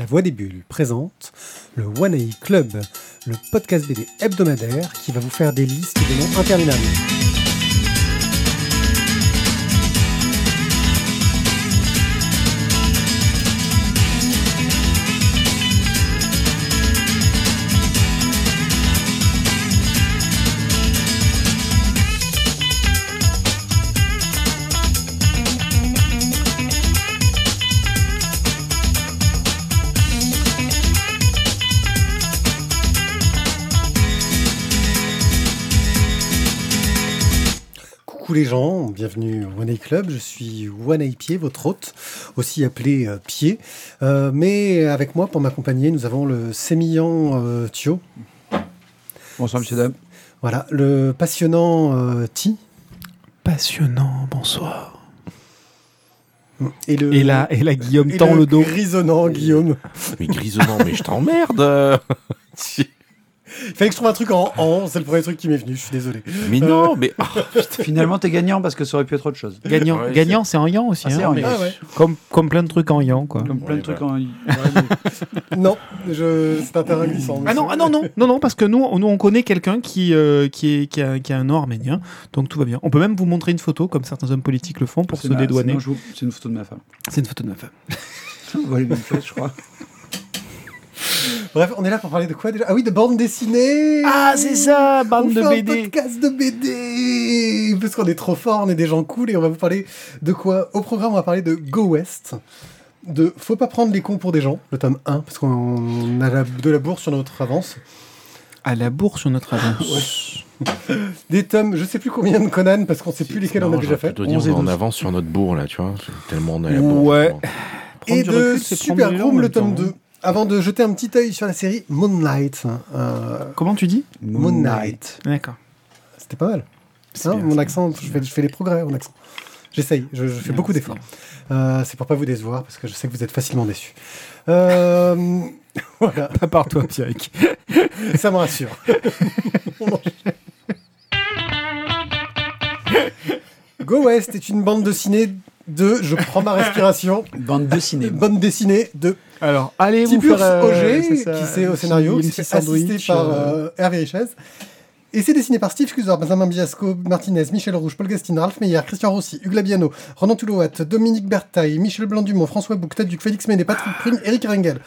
La Voix des Bulles présente le One A Club, le podcast BD hebdomadaire qui va vous faire des listes de noms interminables. Les gens, bienvenue au One A Club. Je suis One A Pied, votre hôte, aussi appelé euh, Pied. Euh, mais avec moi, pour m'accompagner, nous avons le sémillant euh, Thio. Bonsoir, monsieur, dame. Voilà, le passionnant euh, Ti. Passionnant, bonsoir. Et, le, Et là, et là Guillaume et tend le dos. Grisonnant Guillaume. Mais grisonnant, mais je t'emmerde Il fallait que je trouve un truc en en, c'est le premier truc qui m'est venu, je suis désolé. Mais non, mais... ah, Finalement, t'es gagnant parce que ça aurait pu être autre chose. Gagnant, Ouais, gagnant c'est en yan aussi. Ah, c'est hein, en mais- yan. Ah ouais. comme, comme plein de trucs en yan, quoi. Comme plein de Ouais, trucs en. Non, je... c'est un terrain glissant. Ah non, ah non, non, non, non, parce que nous, nous on connaît quelqu'un qui, euh, qui, est, qui, a, qui a un nom arménien, donc tout va bien. On peut même vous montrer une photo, comme certains hommes politiques le font, pour C'est se ma- dédouaner. je vous- C'est une photo de ma femme. C'est une photo de ma femme. On voit les mêmes choses, je crois. Bref, on est là pour parler de quoi déjà? Ah oui, de bande dessinée Ah, c'est ça, On bande fait de un BD. podcast de BD Parce qu'on est trop fort, on est des gens cool et on va vous parler de quoi? Au programme, on va parler de Go West, de Faut pas prendre les cons pour des gens, le tome 1, parce qu'on a la- de la bourse sur notre avance. À la bourse sur notre avance. Des tomes, je sais plus combien de Conan, parce qu'on sait plus lesquels on a déjà fait. plutôt dit 11 on est en 12. avance sur notre bourre, là, tu vois. Tellement on à la bourre. Ouais. Prendre Et de recul, Super Groom, le tome hein. 2. Avant de jeter un petit œil sur la série Moonlight. euh, Comment tu dis Moon Knight. D'accord. C'était pas mal. Hein, bien, mon accent, je fais, je fais les progrès en accent. J'essaye, je, je fais bien, beaucoup c'est d'efforts. Euh, c'est pour pas vous décevoir, parce que je sais que vous êtes facilement déçus. Euh, voilà, Pas par toi, Pierrick. ça me rassure. Go West est une bande dessinée de, je prends ma respiration, Bande dessinée. bande dessinée de Alors, allez vous Tibur faire... euh, Auger, qui c'est au scénario, qui petit assisté par euh, euh, Hervé Richez. Et c'est dessiné par Steve Cusor, Benjamin Biasco, Martinez, Michel Rouge, Paul Gastine, Ralph Meyer, Christian Rossi, Hugues Labiano, Ronan Toulouat, Dominique Bertaille, Michel Blanc-Dumont, François Bouc, Duc, Félix Méné, Patrick Prune, Eric Rengel.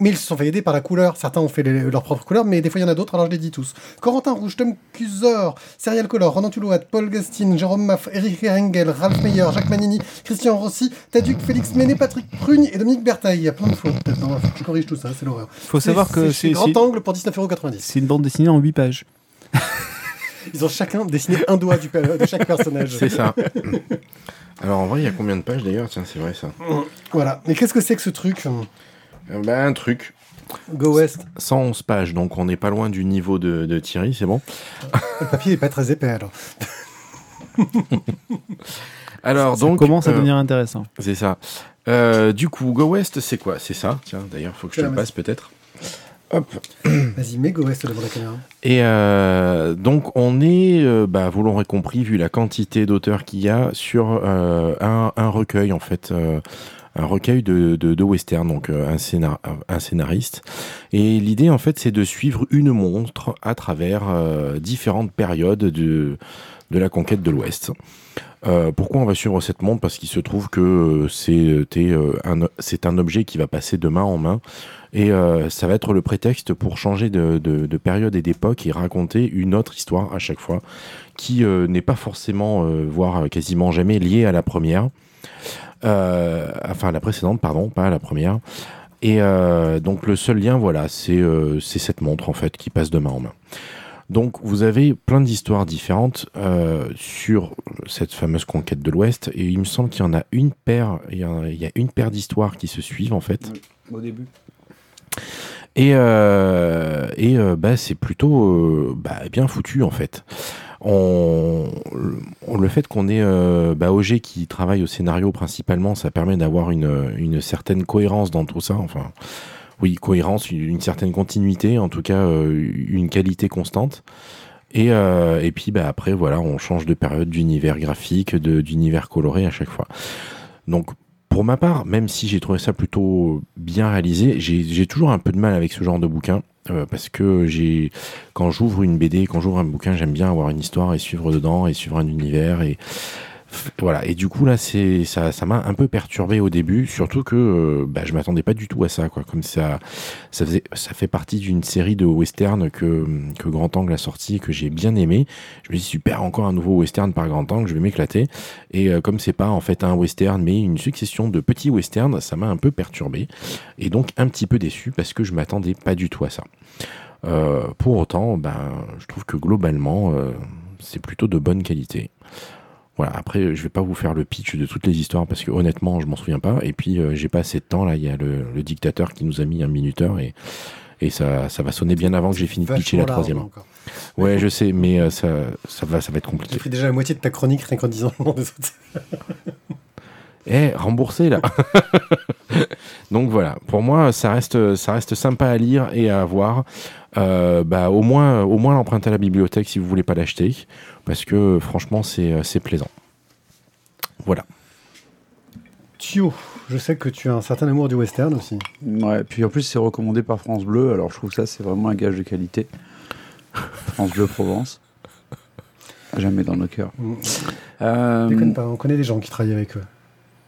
Mais ils se sont fait aider par la couleur. Certains ont fait les- leur propre couleur, mais des fois il y en a d'autres, alors je les dis tous. Corentin Rouge, Tom Cusor, Serial Color, Ronan Toulouat, Paul Gastine, Jérôme Maff, Eric Rengel, Ralph Meyer, Jacques Manini, Christian Rossi, Ted Duc, Félix Méné, Patrick Prune et Dominique Bertaille. Il y a plein de fautes. Que je corrige tout ça, c'est l'horreur. Faut savoir que c'est Grand Angle pour 19,90€. c'est une bande dessinée en 8 pages. Ils ont chacun dessiné un doigt du de chaque personnage. C'est ça. Alors, en vrai, il y a combien de pages, d'ailleurs? Tiens, c'est vrai, ça. Voilà. Mais qu'est-ce que c'est que ce truc? Bah, un truc. Go West. 111 pages, donc on n'est pas loin du niveau de, de Thierry, c'est bon Le papier n'est pas très épais alors. Alors, Ça donc... commence à euh, devenir intéressant. C'est ça. Euh, du coup, Go West, c'est quoi? C'est ça. Tiens, d'ailleurs, faut que je te le passe peut-être. Hop. Vas-y, mets Go West devant la caméra. Et euh, donc, on est, euh, bah, vous l'aurez compris, vu la quantité d'auteurs qu'il y a, sur euh, un, un recueil, en fait, euh, un recueil de, de, western, donc euh, un, scénar, un scénariste. Et l'idée, en fait, c'est de suivre une montre à travers euh, différentes périodes de, de la conquête de l'Ouest. Euh, pourquoi on va suivre cette montre? Parce qu'il se trouve que euh, un, c'est un objet qui va passer de main en main et ça va être le prétexte pour changer de, de- de période et d'époque et raconter une autre histoire à chaque fois qui n'est pas forcément, voire quasiment jamais liée à la première. Euh, enfin, la précédente, pardon, pas la première. Et euh, donc le seul lien, voilà, c'est euh, c'est cette montre en fait qui passe de main en main. Donc vous avez plein d'histoires différentes euh, sur cette fameuse conquête de l'Ouest et il me semble qu'il y en a une paire, il y a, il y a une paire d'histoires qui se suivent en fait. Au début. Et, euh, et euh, bah, c'est plutôt bah, bien foutu en fait. On, le fait qu'on ait euh, bah, qui travaille au scénario principalement, ça permet d'avoir une, certaine cohérence dans tout ça. Enfin, oui, cohérence, une, certaine continuité, en tout cas euh, une qualité constante. Et, euh, et puis bah, après, voilà, on change de période, d'univers graphique, d'univers coloré à chaque fois. Donc pour ma part, même si j'ai trouvé ça plutôt bien réalisé, j'ai toujours un peu de mal avec ce genre de bouquin. Euh, parce que j'ai quand j'ouvre une BD, quand j'ouvre un bouquin, j'aime bien avoir une histoire et suivre dedans et suivre un univers et voilà. Et du coup là, c'est ça, ça m'a un peu perturbé au début, surtout que euh, bah, je m'attendais pas du tout à ça, quoi. Comme ça, ça faisait, ça fait partie d'une série de western que que Grand Angle a sorti, que j'ai bien aimé. Je me dis super, encore un nouveau western par Grand Angle, je vais m'éclater. Et euh, comme c'est pas en fait un western, mais une succession de petits westerns, ça m'a un peu perturbé et donc un petit peu déçu parce que je m'attendais pas du tout à ça. Euh, pour autant, ben, je trouve que globalement, euh, c'est plutôt de bonne qualité. Voilà. Après, je vais pas vous faire le pitch de toutes les histoires parce que honnêtement, je m'en souviens pas. Et puis, euh, j'ai pas assez de temps là. Il y a le, le dictateur qui nous a mis un minuteur et et ça, ça va sonner bien avant que j'ai fini de pitcher la troisième. encore. Ouais, je sais, mais euh, ça, ça va, ça va être J'ai compliqué. pris déjà la moitié de ta chronique rien qu'en disant le nom des autres. Eh, remboursé là. Donc voilà, pour moi, ça reste, ça reste sympa à lire et à voir. Euh, bah, au moins, au moins l'emprunter à la bibliothèque si vous voulez pas l'acheter, parce que franchement, c'est, c'est plaisant. Voilà. Thio, je sais que tu as un certain amour du western aussi. Ouais, puis en plus, c'est recommandé par France Bleu, alors je trouve que ça, c'est vraiment un gage de qualité. France Bleu Provence. À Jamais dans nos cœurs. Mm. Euh, Déconne pas, on connaît des gens qui travaillent avec eux.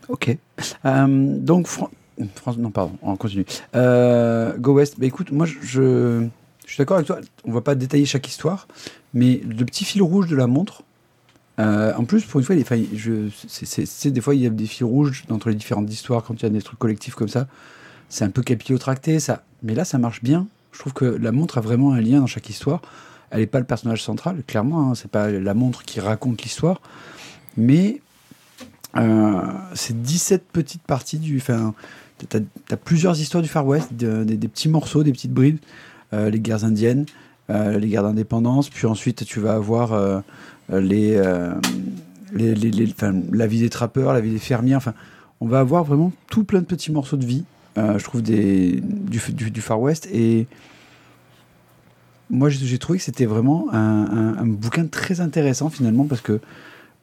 Ok. Euh, donc, Fran- Non, pardon, on continue. Euh, Go West, bah écoute, moi je, suis d'accord avec toi, on va pas détailler chaque histoire, mais le petit fil rouge de la montre, euh, en plus, pour une fois, il c'est, des fois il y a des fils rouges entre les différentes histoires quand il y a des trucs collectifs comme ça. C'est un peu capillotracté, ça. Mais là, ça marche bien. Je trouve que la montre a vraiment un lien dans chaque histoire. Elle n'est pas le personnage central, clairement. Hein, c'est pas la montre qui raconte l'histoire, mais euh, c'est 17 petites parties du. T'as, t'as plusieurs histoires du Far West, de- des, petits morceaux, des petites brides, euh, les guerres indiennes, euh, les guerres d'indépendance, puis ensuite tu vas avoir euh, les, la vie des trappeurs, la vie des fermiers. Enfin, on va avoir vraiment tout plein de petits morceaux de vie. je trouve du, Far West et moi j'ai, trouvé que c'était vraiment un, bouquin très intéressant finalement parce que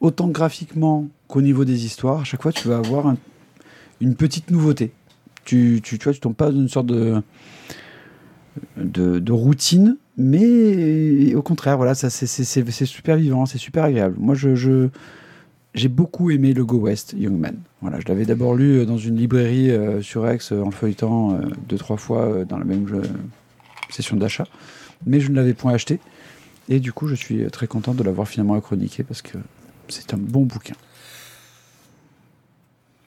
autant graphiquement qu'au niveau des histoires, à chaque fois tu vas avoir un- une petite nouveauté. Tu, tu, tu vois, tu tombes pas dans une sorte de, de, routine, mais au contraire, voilà, ça, c'est, c'est, super vivant, c'est super agréable. Moi, je, j'ai beaucoup aimé le Go West Young Man. Voilà, je l'avais d'abord lu euh, dans une librairie euh, sur Aix euh, en le feuilletant euh, deux, trois fois euh, dans la même session d'achat, mais je ne l'avais point acheté. Et du coup, je suis très content de l'avoir finalement chroniqué parce que c'est un bon bouquin.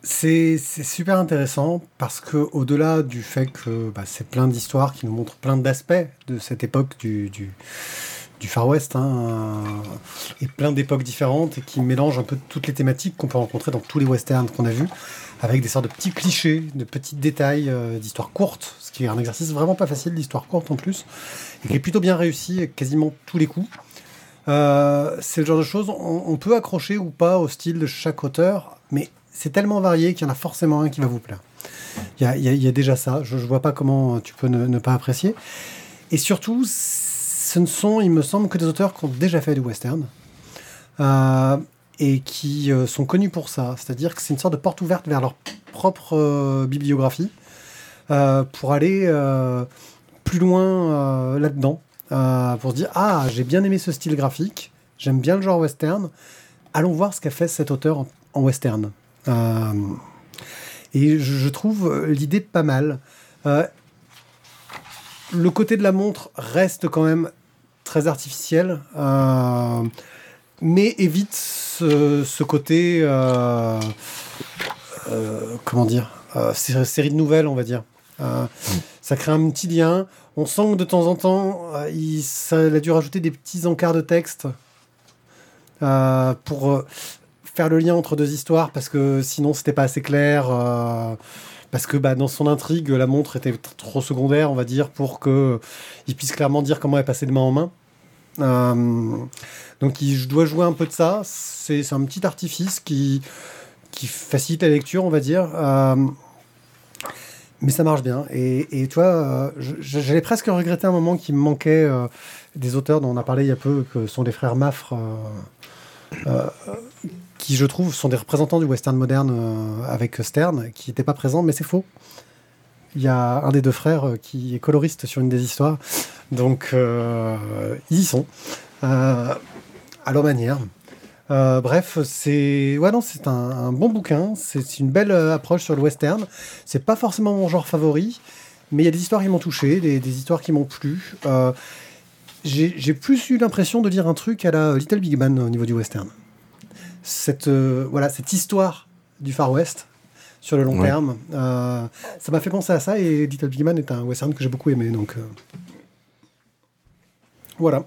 C'est super intéressant parce que au-delà du fait que bah, c'est plein d'histoires qui nous montrent plein d'aspects de cette époque du, du, Far West hein, et plein d'époques différentes et qui mélangent un peu toutes les thématiques qu'on peut rencontrer dans tous les westerns qu'on a vus avec des sortes de petits clichés, de petits détails euh, d'histoires courtes, ce qui est un exercice vraiment pas facile d'histoire courte en plus et qui est plutôt bien réussi quasiment tous les coups. Euh, c'est le genre de choses, on peut accrocher ou pas au style de chaque auteur, mais c'est tellement varié qu'il y en a forcément un qui va vous plaire. Il y a, déjà ça, je ne vois pas comment tu peux ne, pas apprécier. Et surtout, ce ne sont, il me semble, que des auteurs qui ont déjà fait du western euh, et qui euh, sont connus pour ça. C'est-à-dire que c'est une sorte de porte ouverte vers leur propre euh, bibliographie pour aller plus loin là-dedans. Pour se dire ah j'ai bien aimé ce style graphique j'aime bien le genre western allons voir ce qu'a fait cet auteur en western Euh, et je, trouve l'idée pas mal. Euh, le côté de la montre reste quand même très artificiel euh, mais évite ce, côté comment dire sé- série de nouvelles on va dire. Ça crée un petit lien. On sent que de temps en temps, il, a dû rajouter des petits encarts de texte pour faire le lien entre deux histoires parce que sinon c'était pas assez clair. euh, parce que bah, dans son intrigue, la montre était trop secondaire, on va dire, pour que il puisse clairement dire comment elle passait de main en main. Euh, donc je dois jouer un peu de ça. C'est un petit artifice qui, qui facilite la lecture, on va dire. Euh, mais ça marche bien. Et, et tu vois, j'allais presque regretter un moment qu'il me manquait des auteurs dont on a parlé il y a peu, que sont les frères Maffre, qui je trouve sont des représentants du western moderne euh, avec Stern, qui n'étaient pas présents, mais c'est faux. Il y a un des deux frères euh, qui est coloriste sur une des histoires, donc euh, ils y sont, à leur manière. Bref, c'est ouais non, c'est un, bon bouquin, c'est une belle approche sur le western. C'est pas forcément mon genre favori, mais il y a des histoires qui m'ont touché, des, histoires qui m'ont plu. J'ai plus eu l'impression de lire un truc à la Little Big Man au niveau du western. Cette, euh, voilà, cette histoire du Far West sur le long Ouais. terme, euh, ça m'a fait penser à ça et Little Big Man est un western que j'ai beaucoup aimé. Donc euh, voilà.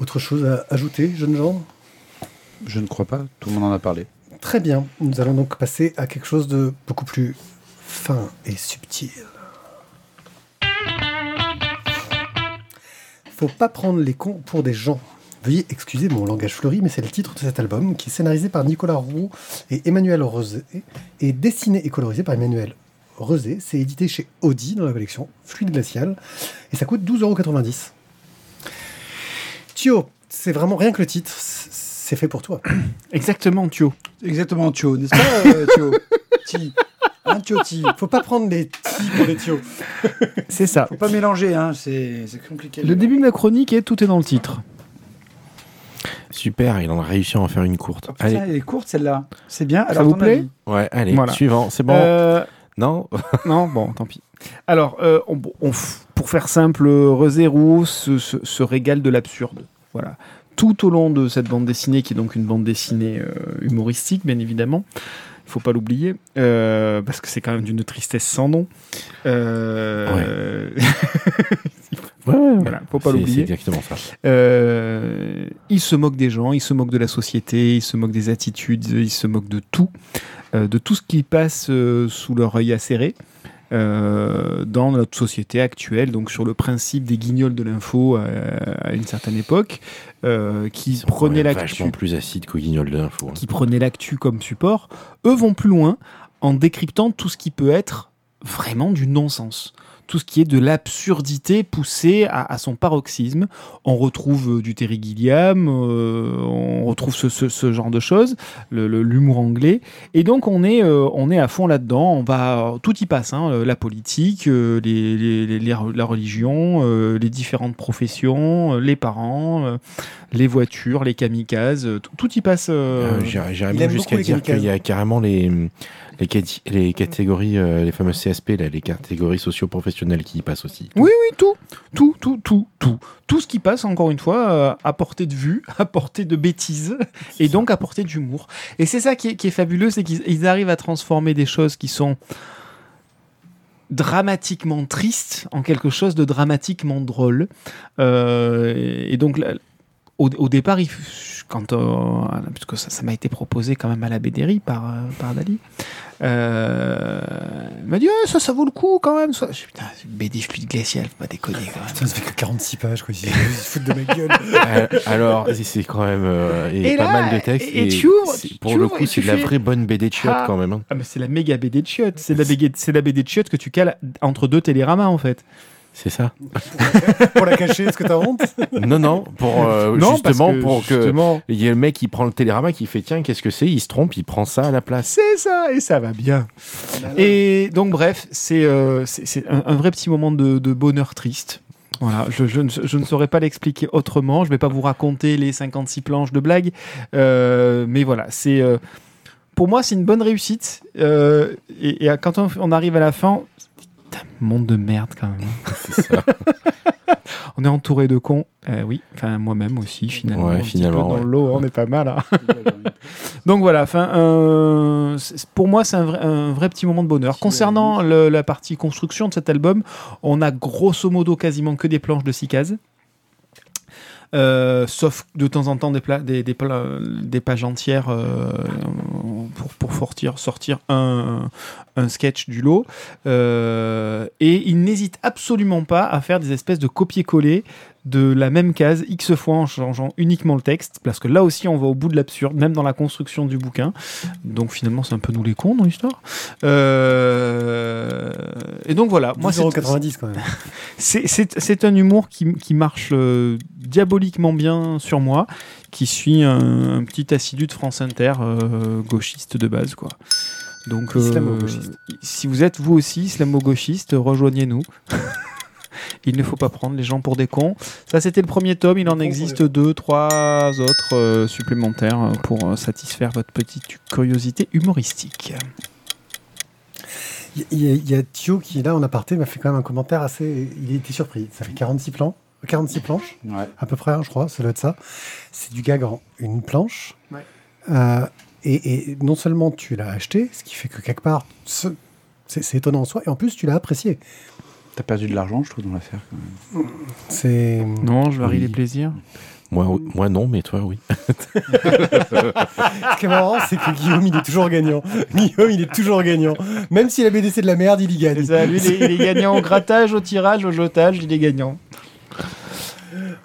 Autre chose à ajouter, jeunes gens? Je ne crois pas, tout le monde en a parlé. Très bien, nous allons donc passer à quelque chose de beaucoup plus fin et subtil. Faut pas prendre les cons pour des gens. Veuillez excuser mon langage fleuri, mais c'est le titre de cet album qui est scénarisé par Nicolas Roux et Emmanuel Rosé et dessiné et colorisé par Emmanuel Rosé. C'est édité chez Audi dans la collection Fluide Glacial et ça coûte 12,90€. Thio, c'est vraiment rien que le titre, c'est fait pour toi. Exactement, Thio. Exactement, Thio, n'est-ce pas, euh, Thio? Ti. Hein, Thio, Ti. Faut pas prendre les ti pour les Thio. C'est ça. Faut pas mélanger, hein, c'est c'est compliqué. Le début de ma chronique est tout est dans le titre. Super, il en a réussi à en faire une courte. Oh, putain, allez, elle est courte celle-là. C'est bien. Alors, vous plaît ouais, allez, Voilà. suivant, c'est bon. Euh, Non, non, bon, tant pis. Alors, euh, on- on f- pour faire simple, Rezero se, se, se régale de l'absurde. Voilà. Tout au long de cette bande dessinée, qui est donc une bande dessinée euh, humoristique, bien évidemment, il faut pas l'oublier, euh, parce que c'est quand même d'une tristesse sans nom. Euh, ouais, ouais, ouais. voilà, faut pas C'est- C'est l'oublier. exactement ça. Euh, il se moque des gens, il se moque de la société, il se moque des attitudes, il se moque de tout, euh, de tout ce qui passe euh, sous leur œil acéré. euh, dans notre société actuelle, donc sur le principe des guignols de l'info à une certaine époque, euh, qui prenaient l'actu plus acides qu'au guignol de l'info. hein. qui prenaient l'actu comme support, eux vont plus loin en décryptant tout ce qui peut être vraiment du non-sens. Tout ce qui est de l'absurdité poussée à, à son paroxysme. On retrouve euh, du Terry Gilliam, euh, on retrouve ce, ce- ce genre de choses, le- le- l'humour anglais. Et donc on est, euh, on est à fond là-dedans. On va, tout y passe, hein, la politique, euh, les, les- les- les- la religion, euh, les différentes professions, euh, les parents, euh, les voitures, les kamikazes, tout, tout y passe. euh, Euh, J'irais même jusqu'à dire qu'il y a carrément les, les, les catégories, euh, les fameuses CSP, là, les catégories socio-professionnelles qui y passent aussi. Oui, oui, tout, tout, tout, tout, tout. Tout ce qui passe, encore une fois, euh, à portée de vue, à portée de bêtises, et donc à portée d'humour. Et c'est ça qui est, qui est fabuleux, c'est qu'ils ils arrivent à transformer des choses qui sont dramatiquement tristes en quelque chose de dramatiquement drôle. Euh, et donc, au, au départ, il, quand, euh, puisque ça, ça m'a été proposé quand même à la BDRI par, euh, par Dali, euh, il m'a dit Ah, ça, ça vaut le coup quand même. Ça. Je dis, Putain, c'est une BD fluide glacial, faut pas déconner quand même. Putain, ça fait que 46 pages, quoi. Ils se foutent de ma gueule. Alors, c'est- quand même euh, et Et pas là, mal de textes. et- et tu ouvres, tu pour le coup, c'est de la fais- vraie bonne BD de chiottes Ah. quand même. hein. Ah, mais c'est la méga BD de chiottes. C'est la, BD c'est la BD de chiottes que tu cales entre deux téléramas en fait. C'est ça. Pour la cacher, est-ce que t'as honte? Non, non, pour euh, Non, justement pour que justement, il y ait le mec qui prend le télérama qui fait tiens qu'est-ce que c'est? Il se trompe il prend ça à la place C'est ça, et ça va bien. Et donc, bref, c'est euh, c'est- un, un vrai petit moment de, de bonheur triste. Voilà, je, je ne, je ne saurais pas l'expliquer autrement. Je ne vais pas vous raconter les 56 planches de blagues. Euh, mais voilà, c'est. pour moi, c'est une bonne réussite. Et, et quand on, on arrive à la fin. Putain, monde de merde quand même. c'est ça On est entouré de cons. Euh, oui, enfin moi-même aussi finalement. Ouais, Un petit finalement, peu dans ouais. le lot, on est pas mal. hein. Donc voilà, enfin, euh, pour moi, c'est un vrai, un vrai petit moment de bonheur. Concernant le- la partie construction de cet album, on a grosso modo quasiment que des planches de 6 cases. Euh, sauf de temps en temps des, pla- des, des, pla- des pages entières euh, pour, pour sortir, sortir un, un sketch du lot. Euh, et il n'hésite absolument pas à faire des espèces de copier-coller de la même case X fois en changeant uniquement le texte, parce que là aussi on va au bout de l'absurde, même dans la construction du bouquin. Donc finalement c'est un peu nous les cons dans l'histoire. Euh, Et donc voilà, moi c'est 10,90€ quand même. c'est- c'est c'est un humour qui, qui marche euh, diaboliquement bien sur moi, qui suis un, un petit assidu de France Inter, euh, gauchiste de base, quoi. Donc, euh, si vous êtes vous aussi islamo-gauchiste, rejoignez-nous. il ne faut pas prendre les gens pour des cons. Ça, c'était le premier tome. Il en existe deux, trois autres euh, supplémentaires pour euh, satisfaire votre petite curiosité humoristique. Il y, a- il y a Thio qui, là, en aparté, m'a fait quand même un commentaire assez. Il était surpris. Ça fait 46 plans. 46 planches, Ouais. à peu près, hein, je crois, ça doit être ça. C'est du gag en une planche. Ouais. Euh, et, et non seulement tu l'as acheté, ce qui fait que quelque part, ce- c'est c'est étonnant en soi, et en plus tu l'as apprécié. T'as perdu de l'argent, je trouve, dans l'affaire. quand même. C'est. Non, je varie Oui. les plaisirs. Moi, moi non, mais toi oui. Ce qui est marrant, c'est que Guillaume, il est toujours gagnant. Guillaume, il est toujours gagnant. Même si la BD c'est de la merde, il y gagne. C'est ça, lui, il est, il est gagnant au grattage, au tirage, au jetage, il est gagnant.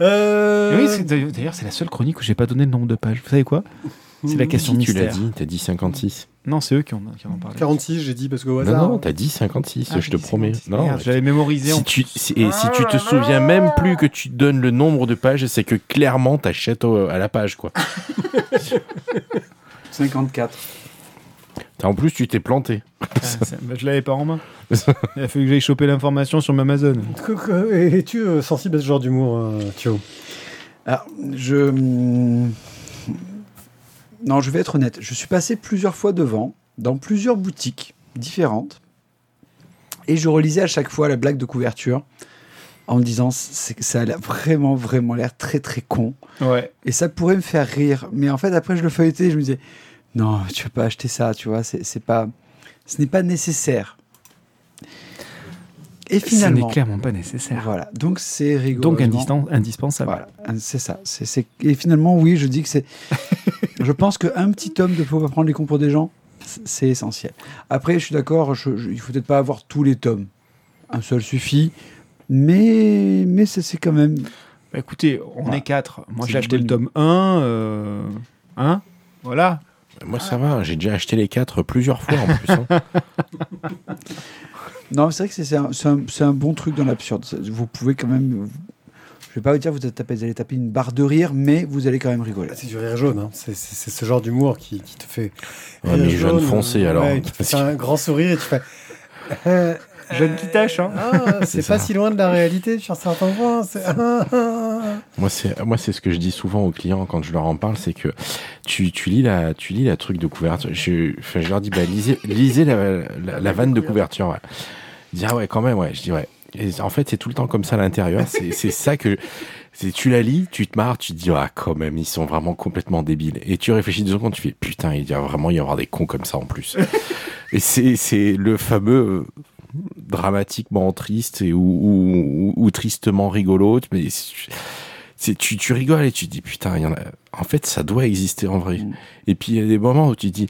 Euh, oui, c'est- d'ailleurs, c'est la seule chronique où j'ai pas donné le nombre de pages. Vous savez quoi? C'est la question Si tu l'as mystère. dit, t'as dit 56. Non, c'est eux qui en, qui en ont parlé. 46, j'ai dit parce qu'au Non, hasard. non, t'as dit 56, Ah, je te dit promets. 56. Non, Merde, l'avais mémorisé en si tu, si- et si tu te souviens même plus que tu donnes le nombre de pages, c'est que clairement t'achètes au- à la page, quoi. 54. En plus, tu t'es planté. Ah, c'est- bah, je l'avais pas en main. Il a fallu que j'aille choper l'information sur ma Amazon. Es-tu euh, sensible à ce genre d'humour, euh, Thio? Alors, je. hum, Non, je vais être honnête. Je suis passé plusieurs fois devant, dans plusieurs boutiques différentes, et je relisais à chaque fois la blague de couverture en me disant ça a vraiment, vraiment l'air très, très con. Ouais. Et ça pourrait me faire rire. Mais en fait, après, je le feuilletais et je me disais non, tu peux pas acheter ça, tu vois, c'est c'est pas. Ce n'est pas nécessaire. Et Ce finalement. n'est clairement pas nécessaire. Voilà, donc c'est rigolo. Donc indispensable. Voilà, c'est ça. Et finalement, oui, je dis que c'est. je pense qu'un petit tome de Faut pas prendre les cons pour des gens, c'est essentiel. Après, je suis d'accord, je- il faut peut-être pas avoir tous les tomes. Un seul suffit. Mais, mais c'est, quand même. Bah, écoutez, on Voilà. est quatre. Moi, j'ai acheté le tome 1. Euh... Hein Voilà. Moi, ça va, j'ai déjà acheté les quatre plusieurs fois en plus. hein. Non, c'est vrai que c'est, c'est un, c'est un- c'est un bon truc dans l'absurde. C'est- Vous pouvez quand même. Je vais pas vous dire que vous, êtes tapé- vous allez taper une barre de rire, mais vous allez quand même rigoler. C'est du rire jaune. hein. C'est c'est- c'est ce genre d'humour qui, qui te fait. Ouais, rire mais jaune foncé, euh, alors. ouais, qui te fait un grand sourire et tu fais. euh, Jeune qui tâche, hein. Ah, c'est pas ça. si loin de la réalité sur certains points. c'est- Moi, c'est moi, c'est ce que je dis souvent aux clients quand je leur en parle, c'est que tu, tu lis la tu lis la truc de couverture. Je, enfin, je leur dis bah lisez, lisez la, la, la vanne de couverture. Ouais. Disent ah ouais quand même ouais. Je dis ouais. Et en fait, c'est tout le temps comme ça à l'intérieur. C'est c'est ça que c'est tu la lis, tu te marres, tu te dis ah quand même ils sont vraiment complètement débiles. Et tu réfléchis deux secondes, tu fais putain il y a vraiment y avoir des cons comme ça en plus. et c'est c'est le fameux dramatiquement triste et ou, ou, ou- ou tristement rigolo mais c'est- tu, tu rigoles et tu te dis putain il y en a en fait ça doit exister en vrai. Mm. et puis il y a des moments où tu te dis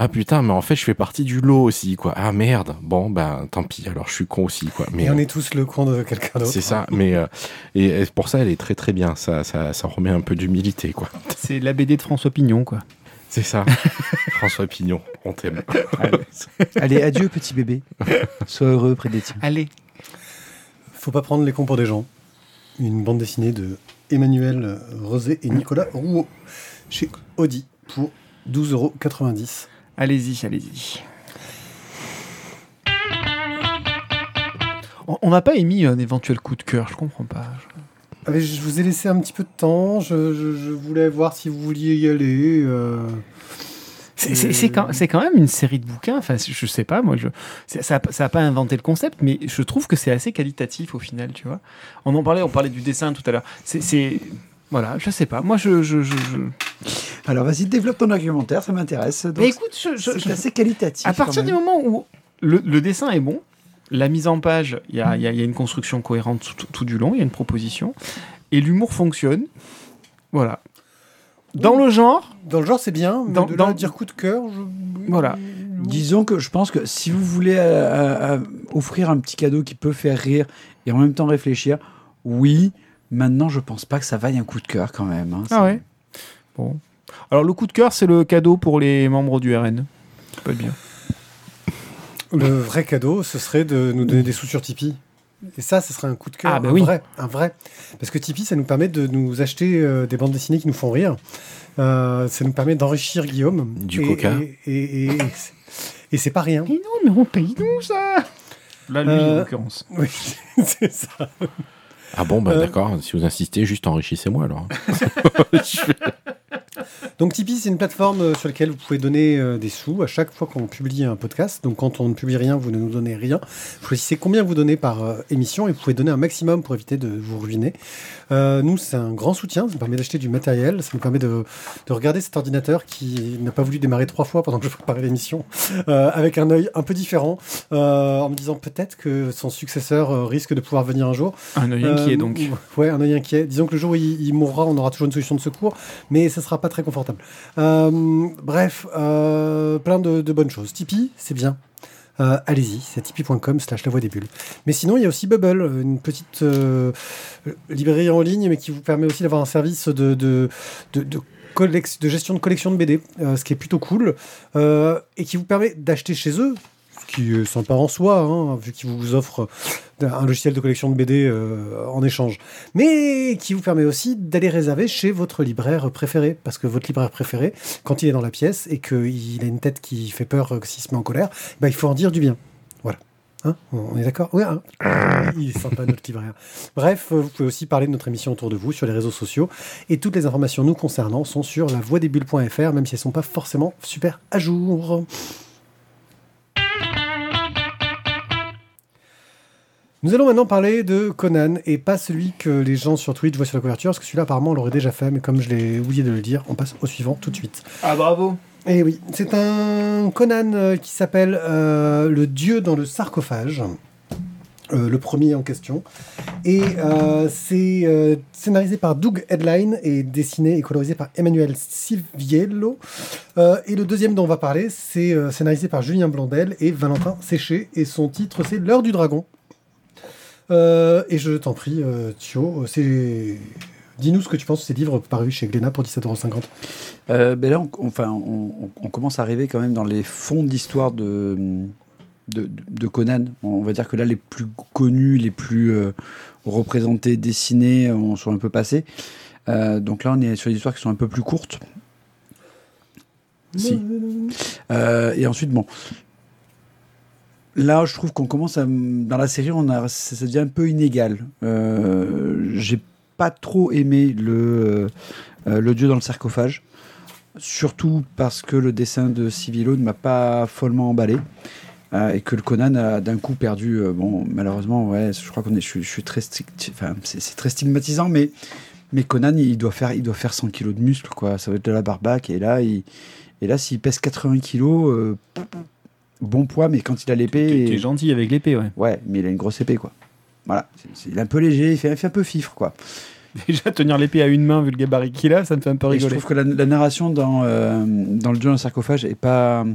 ah putain mais en fait je fais partie du lot aussi quoi. Ah merde. Bon ben tant pis. Alors je suis con aussi quoi. Mais Et on euh, est tous le con de quelqu'un d'autre. c'est ça. Mais euh, et, et pour ça elle est très très bien. Ça ça, ça remet un peu d'humilité quoi. C'est la BD de François Pignon, quoi. C'est ça François Pignon on t'aime Allez, adieu, petit bébé. Sois heureux près des tiens. Allez. Faut pas prendre les cons pour des gens. Une bande dessinée de Emmanuel Rosé et Nicolas Rouault chez Audi pour 12,90€. Allez-y, allez-y. On- n'a pas émis un éventuel coup de cœur, je comprends pas. Je vous ai laissé un petit peu de temps. Je, je- je voulais voir si vous vouliez y aller. euh. C'est- quand, même une série de bouquins. Enfin, je sais pas, moi, je, ça n'a pas inventé le concept, mais je trouve que c'est assez qualitatif au final, tu vois. On en parlait, on parlait du dessin tout à l'heure. C'est-. Voilà, je sais pas. Moi, je. je, je, je- Alors, vas-y, développe ton argumentaire, ça m'intéresse. Écoute, je, je- c'est je- assez qualitatif. à partir quand du moment où le, le dessin est bon, la mise en page, il y a, il y a- il y a une construction cohérente tout, tout du long, il y a une proposition, et l'humour fonctionne. Voilà. Dans le genre, Dans le genre, c'est bien. Mais Dans- de là dans- à dire coup de cœur, je... Voilà. Disons que je pense que si vous voulez euh, euh, euh, offrir un petit cadeau qui peut faire rire et en même temps réfléchir, oui. Maintenant, je pense pas que ça vaille un coup de cœur quand même. hein. Ah C'est- ouais Bon. Alors, le coup de cœur, c'est le cadeau pour les membres du RN. Ça peut être bien. Le vrai cadeau, ce serait de nous donner des sous sur Tipeee. Et ça, ce serait un coup de cœur, Ah, bah un oui. vrai, un vrai. Parce que Tipeee, ça nous permet de nous acheter euh, des bandes dessinées qui nous font rire. Euh, ça nous permet d'enrichir Guillaume. Du Et- coca. Et, et, et, et c'est pas rien. Mais non, mais on paye nous ça Là, lui, Euh, en l'occurrence. Oui, c'est ça. Ah bon, bah Euh, d'accord, si vous insistez, juste enrichissez-moi alors. Donc Tipeee, c'est une plateforme euh, sur laquelle vous pouvez donner euh, des sous à chaque fois qu'on publie un podcast. Donc quand on ne publie rien, vous ne nous donnez rien. Vous choisissez combien vous donnez par euh, émission et vous pouvez donner un maximum pour éviter de vous ruiner. Euh, nous, c'est un grand soutien. Ça nous permet d'acheter du matériel. Ça nous permet de, de regarder cet ordinateur qui n'a pas voulu démarrer trois fois pendant que je préparais l'émission, euh, avec un œil un peu différent, euh, en me disant peut-être que son successeur risque de pouvoir venir un jour. Un œil inquiet, donc. Ouais, un œil inquiet. Disons que le jour où il, il mourra, on aura toujours une solution de secours, mais ça sera pas très confortable. Euh, bref, euh, plein de, bonnes choses. Tipeee, c'est bien. Euh, Allez-y, c'est tipeee.com slash la voix des bulles. Mais sinon, il y a aussi Bubble, une petite librairie en ligne, mais qui vous permet aussi d'avoir un service de, gestion de collection de BD, ce qui est plutôt cool, et qui vous permet d'acheter chez eux, qui est sympa en soi, hein, vu qu'ils vous offrent un logiciel de collection de BD euh, en échange, mais qui vous permet aussi d'aller réserver chez votre libraire préféré, parce que votre libraire préféré, quand il est dans la pièce et qu'il a une tête qui fait peur euh, s'il se met en colère, bah, il faut en dire du bien. Voilà. Hein on est d'accord? Oui, hein il est sympa notre libraire. Bref, euh, vous pouvez aussi parler de notre émission autour de vous sur les réseaux sociaux. Et toutes les informations nous concernant sont sur lavoidesbulles.fr, même si elles ne sont pas forcément super à jour. Nous allons maintenant parler de Conan, et pas celui que les gens sur Twitch voient sur la couverture, parce que celui-là apparemment on l'aurait déjà fait, mais comme je l'ai oublié de le dire, on passe au suivant tout de suite. Ah, bravo Et oui, c'est un Conan euh, qui s'appelle euh, Le Dieu dans le sarcophage. Euh, le premier en question. Et euh, c'est euh, scénarisé par Doug Headline et dessiné et colorisé par Emmanuel Siviello. Et le deuxième dont on va parler, c'est scénarisé par Julien Blondel et Valentin Séché. Et son titre, c'est L'heure du dragon. Euh, et je t'en prie, euh, Thio, c'est... dis-nous ce que tu penses de ces livres parus chez Glénat pour 17,50€. Euh, ben là, on, enfin, on, commence à arriver quand même dans les fonds d'histoire de, de, de Conan. On va dire que là, les plus connus, les plus euh, représentés, dessinés, on sont un peu passés. Euh, donc là, on est sur des histoires qui sont un peu plus courtes. Si. Euh, et ensuite, bon. Là, je trouve qu'on commence à. Dans la série, on a, ça, devient un peu inégal. Euh, J'ai pas trop aimé le, euh, le dieu dans le sarcophage. Surtout parce que le dessin de Civilo ne m'a pas follement emballé. Euh, et que le Conan a d'un coup perdu. euh, bon, malheureusement, ouais, je crois qu'on est. Je, suis- très. Enfin, c'est très stigmatisant, mais. Mais Conan, il doit faire, il doit faire 100 kilos de muscle, quoi. Ça va être de la barbaque. Et là, il, et là, s'il pèse 80 kilos, euh, bon poids, mais quand il a l'épée, t'es gentil avec l'épée, ouais. ouais, mais il a une grosse épée, quoi. Voilà, C'est- il est un peu léger, il fait, il fait un peu fifre, quoi. Déjà, tenir l'épée à une main, vu le gabarit qu'il a, ça me fait un peu Et je rigoler. trouve que la, la narration dans, euh, dans le dans le sarcophage est pas.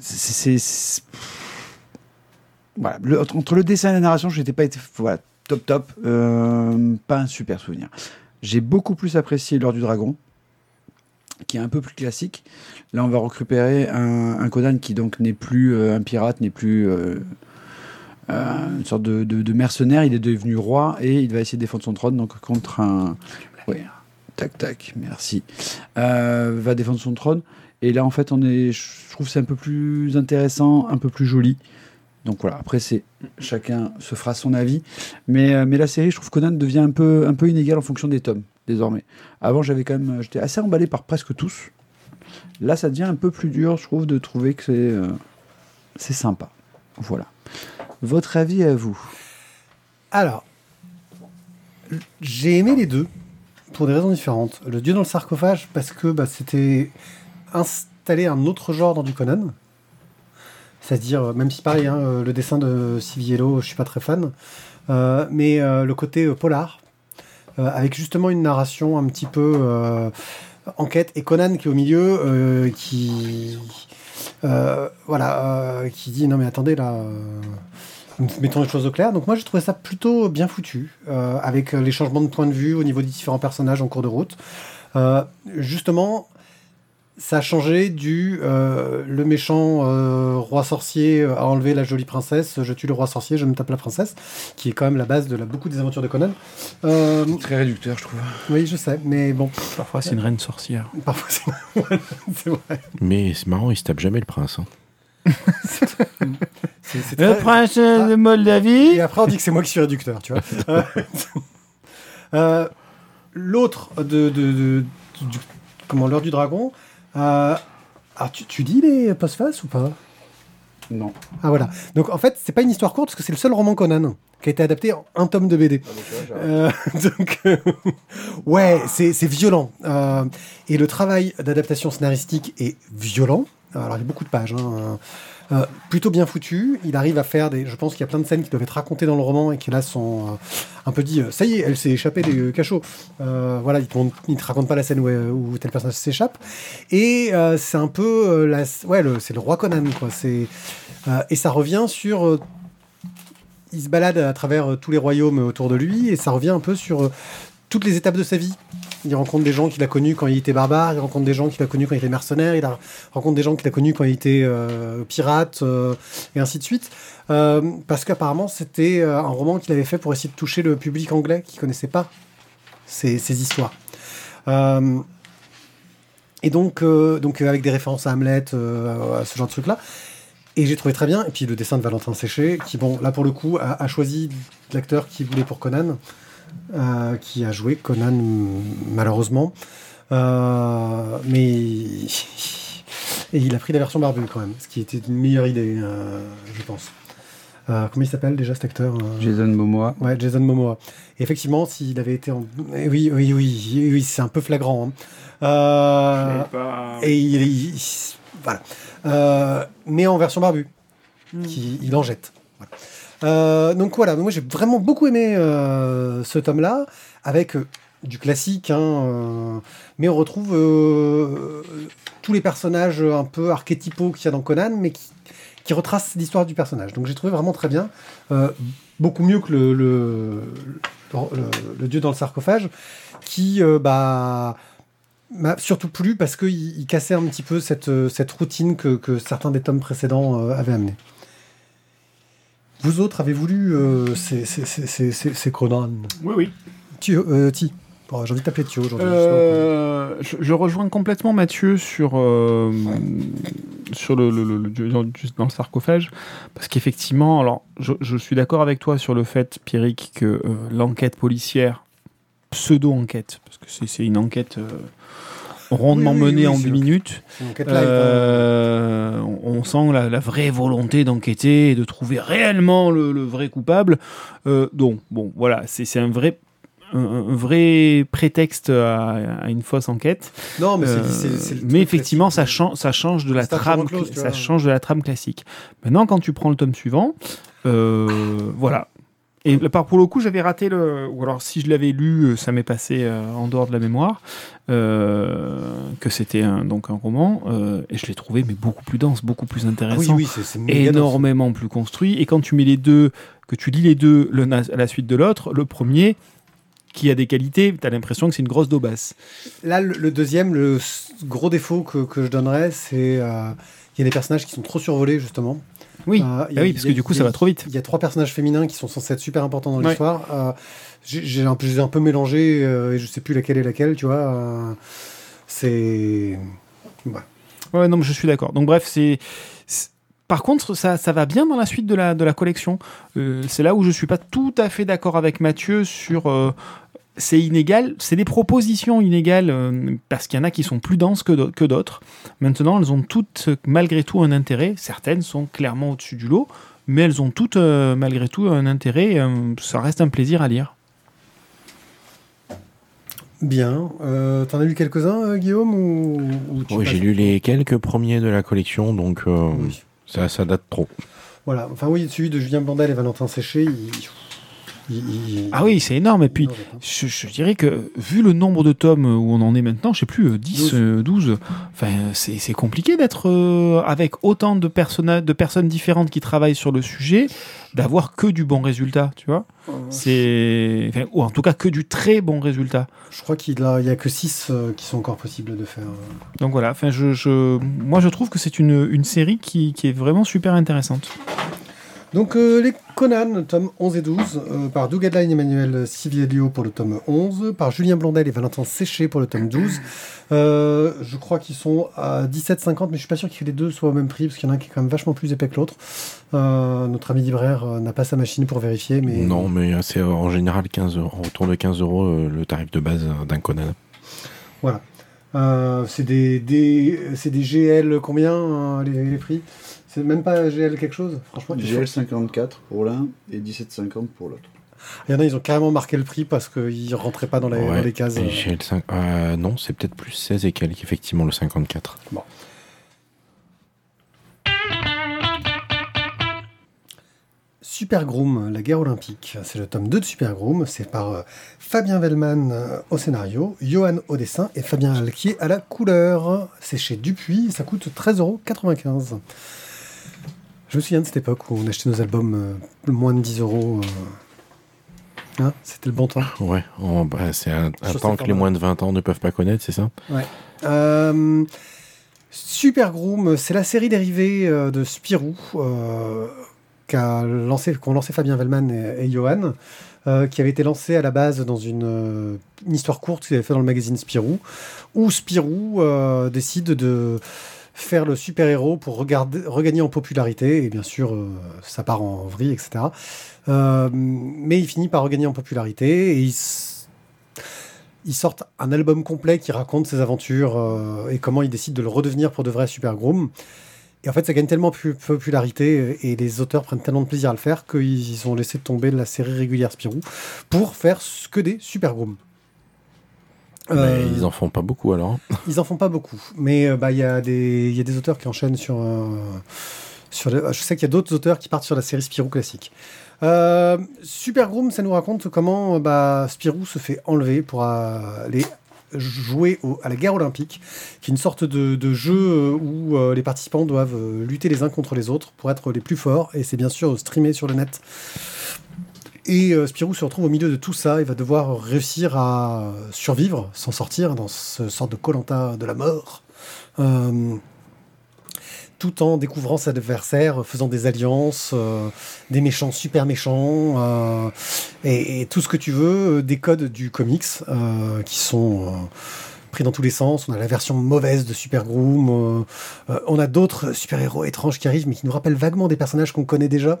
C'est. c'est- c'est- Voilà. Le- entre le dessin et la narration, je n'étais pas été. Voilà, top top. Euh, pas un super souvenir. J'ai beaucoup plus apprécié L'heure du dragon, qui est un peu plus classique. Là, on va récupérer un, un Conan qui donc n'est plus euh, un pirate, n'est plus. euh, euh, une sorte de, mercenaire, il est devenu roi et il va essayer de défendre son trône donc contre un, ouais, Tac, tac, merci. Va défendre son trône. Et là, en fait, on est, je trouve c'est un peu plus intéressant, un peu plus joli. Donc voilà, après, c'est chacun se fera son avis. Mais, mais la série, je trouve Conan devient un peu, un peu inégale en fonction des tomes, désormais. Avant, j'avais quand même, j'étais assez emballé par presque tous. Là, ça devient un peu plus dur, je trouve, de trouver que c'est, euh, c'est sympa. Voilà. Votre avis à vous Alors, j'ai aimé les deux pour des raisons différentes. Le dieu dans le sarcophage parce que bah, c'était installer un autre genre dans du Conan. C'est-à-dire, euh, même si pareil, hein, euh, le dessin de Civiello, je suis pas très fan, euh, mais euh, le côté euh, polar, euh, avec justement une narration un petit peu euh, enquête, et Conan qui est au milieu, euh, qui euh, voilà, euh, qui dit non mais attendez là, euh, mettons les choses au clair. Donc moi j'ai trouvé ça plutôt bien foutu, euh, avec les changements de point de vue au niveau des différents personnages en cours de route. Euh, justement, ça a changé du euh, le méchant euh, roi sorcier a enlevé la jolie princesse, je tue le roi sorcier, je me tape la princesse, qui est quand même la base de la, beaucoup des aventures de Conan. Euh, Très réducteur, je trouve. oui, je sais, mais bon, Parfois, c'est une reine sorcière. parfois c'est c'est vrai. Mais c'est marrant, il se tape jamais le prince. hein. C'est- c'est Le très- prince Ah. de Moldavie. Et après, on dit que c'est moi qui suis réducteur, tu vois. Euh, euh, L'autre de, de, de- du- comment l'heure du dragon. Euh, ah, tu, tu dis les postfaces ou pas? Non. Ah voilà. Donc en fait, c'est pas une histoire courte parce que c'est le seul roman Conan qui a été adapté en un tome de BD. Euh, donc, euh, ouais, c'est c'est violent. Euh, et le travail d'adaptation scénaristique est violent. Alors, il y a beaucoup de pages. hein. Euh, plutôt bien foutu. Il arrive à faire des. Je pense qu'il y a plein de scènes qui doivent être racontées dans le roman et qui là sont euh, un peu dit euh, ça y est, elle s'est échappée des cachots. Voilà, il te, te raconte pas la scène où, où tel personnage s'échappe. Et c'est un peu. la, ouais, c'est le roi Conan, quoi. C'est, et ça revient sur. il se balade à travers tous les royaumes autour de lui et ça revient un peu sur toutes les étapes de sa vie. Il rencontre des gens qu'il a connus quand il était barbare, il rencontre des gens qu'il a connus quand il était mercenaire, il rencontre des gens qu'il a connus quand il était euh, pirate, euh, et ainsi de suite. Euh, parce qu'apparemment, c'était un roman qu'il avait fait pour essayer de toucher le public anglais qui connaissait pas ces, histoires. Et donc, donc avec des références à Hamlet, à ce genre de truc-là. Et j'ai trouvé très bien. Et puis le dessin de Valentin Séché, qui, bon, là pour le coup, a choisi l'acteur qu'il voulait pour Conan, euh, qui a joué Conan malheureusement. Euh, mais et il a pris la version barbue quand même, ce qui était une meilleure idée, euh, je pense. Euh, comment il s'appelle déjà cet acteur Jason Momoa. Ouais, Jason Momoa. Et effectivement, s'il avait été en. eh oui, oui, oui, oui, c'est un peu flagrant. hein. Euh, et il, il- il- voilà. Euh, mais en version barbue, qui, il en jette. Voilà. Euh, donc voilà, moi j'ai vraiment beaucoup aimé euh, ce tome-là, avec euh, du classique, hein, mais on retrouve tous les personnages un peu archétypaux qu'il y a dans Conan, mais qui, retracent l'histoire du personnage. Donc j'ai trouvé vraiment très bien, beaucoup mieux que le, dieu dans le sarcophage, qui bah m'a surtout plu parce qu'il il cassait un petit peu cette, routine que, certains des tomes précédents avaient amené. Vous autres avez voulu euh, ces, Oui, oui. Euh, Ti. J'ai envie de t'appeler Thio aujourd'hui. Euh, je, je rejoins complètement Mathieu sur, euh, sur le, le- le- le dieu dans, le sarcophage, parce qu'effectivement, alors je, je suis d'accord avec toi sur le fait, Pierrick, que euh, l'enquête policière, pseudo-enquête, parce que c'est c'est une enquête rondement Oui, oui, menée oui, en c'est 8 une minutes, hein. euh, on on sent la, la vraie volonté d'enquêter et de trouver réellement le, le vrai coupable. Euh, donc, bon, voilà, c'est un vrai, un, vrai prétexte à, à une fausse enquête. Non, mais, Euh, mais effectivement, ça, change, ça change de la trame, close, ça vois. change de la trame classique. Maintenant, quand tu prends le tome suivant, euh, voilà. Et par pour le coup, j'avais raté le. Ou alors, si je l'avais lu, euh, ça m'est passé euh, en dehors de la mémoire euh, que c'était un, donc un roman, euh, et je l'ai trouvé mais beaucoup plus dense, beaucoup plus Ah oui, intéressant oui, c'est c'est dense. énormément plus construit. Et quand tu mets les deux, que tu lis les deux l'un à la suite de l'autre, le premier, qui a des qualités, tu as l'impression que c'est une grosse daubasse. Là, le, le deuxième, le gros défaut que, que je donnerais, c'est euh, il y a des personnages qui sont trop survolés, justement. Oui, Euh, Ah oui parce a- que du coup, ça a- va trop vite. Il y a trois personnages féminins qui sont censés être super importants dans Ouais. l'histoire. Euh, j'ai un un peu mélangés euh, et je sais plus laquelle est laquelle, tu vois. euh, c'est. Ouais. Ouais, non, mais je suis d'accord. Donc, bref, c'est. Par contre, ça, ça va bien dans la suite de la, de la collection. C'est là où je suis pas tout à fait d'accord avec Mathieu sur. C'est inégal, c'est des propositions inégales euh, parce qu'il y en a qui sont plus denses que d'au- que d'autres. Maintenant, elles ont toutes malgré tout un intérêt. Certaines sont clairement au-dessus du lot, mais elles ont toutes euh, malgré tout un intérêt. euh, ça reste un plaisir à lire. Bien. Euh, T'en as lu quelques-uns, euh, Guillaume ou, Oui, j'ai lu les quelques premiers de la collection, donc euh, Oui. ça, ça date trop. Voilà. Enfin, oui, celui de Julien Blandel et Valentin Séché, il- Il- il- Ah oui, c'est énorme. Et puis, je, je dirais que vu le nombre de tomes où on en est maintenant, je sais plus, euh, 10, 12. euh, 12, enfin, c'est compliqué d'être euh, avec autant de, de personnes différentes qui travaillent sur le sujet, d'avoir que du bon résultat, tu vois. C'est, enfin, ou en tout cas que du très bon résultat. Je crois qu'il a- il y a que 6 qui sont encore possibles de faire. Donc voilà, enfin, je, je, moi je trouve que c'est une, une série qui, qui est vraiment super intéressante. Donc euh, les Conan, tome 11 et 12, euh, par Doug Adline et Emmanuel Sivielio pour le tome 11, par Julien Blondel et Valentin Séché pour le tome 12. Euh, je crois qu'ils sont à 17,50, mais je suis pas sûr que les deux soient au même prix, parce qu'il y en a un qui est quand même vachement plus épais que l'autre. Notre ami libraire n'a pas sa machine pour vérifier, mais... Non, mais c'est en général 15 euros, autour de 15 euros le tarif de base d'un Conan. Euh, c'est des, des, GL combien les, les prix? C'est même pas GL quelque chose Franchement, GL 54 pour l'un et 17,50 pour l'autre. il y en a, ils ont carrément marqué le prix parce qu'ils rentraient pas dans les, dans les cases. et euh. cinq- euh, non, c'est peut-être plus 16 et quelques, effectivement, le 54. Super Groom, la guerre olympique. C'est le tome 2 de Super Groom. C'est par euh, Fabien Vellman euh, au scénario, Johan au dessin et Fabien Alquier à la couleur. C'est chez Dupuis et ça coûte 13,95€. Je me souviens de cette époque où on achetait nos albums euh, moins de 10 euros. euh. Hein C'était le bon temps. Ouais, bah, c'est un, temps que les moins de 20 ans ne peuvent pas connaître, c'est ça? Euh, Super Groom, c'est la série dérivée euh, de Spirou qu'a lancé, qu'ont lancé Fabien Vellman et, et Johan, euh, qui avait été lancé à la base dans une, euh, une histoire courte qu'il avait fait dans le magazine Spirou, où Spirou euh, décide de faire le super-héros pour regagner en popularité, et bien sûr, euh, ça part en vrille, etc. Euh, mais il finit par regagner en popularité, et il ils sortent un album complet qui raconte ses aventures euh, et comment ils décident de le redevenir pour de vrai Super Groom. Et en fait, ça gagne tellement de pu- popularité et les auteurs prennent tellement de plaisir à le faire qu'ils ont laissé tomber la série régulière Spirou pour faire que des Super Groom. Euh, Ils en font pas beaucoup alors. ils en font pas beaucoup, mais euh, bah, il y, a des- il y a des auteurs qui enchaînent sur. euh, sur le- je sais qu'il y a d'autres auteurs qui partent sur la série Spirou classique. Euh, Super Groom, ça nous raconte comment bah, Spirou se fait enlever pour aller jouer au- à la guerre olympique, qui est une sorte de, de jeu où euh, les participants doivent lutter les uns contre les autres pour être les plus forts, et c'est bien sûr streamé sur le net. Et euh, Spirou se retrouve au milieu de tout ça, il va devoir réussir à survivre, s'en sortir dans ce sorte de Colanta de la mort. Euh, tout en découvrant ses adversaires, faisant des alliances, euh, des méchants super méchants, euh, et, et tout ce que tu veux, des codes du comics qui sont pris dans tous les sens. On a la version mauvaise de Super Groom, on a d'autres super-héros étranges qui arrivent, mais qui nous rappellent vaguement des personnages qu'on connaît déjà.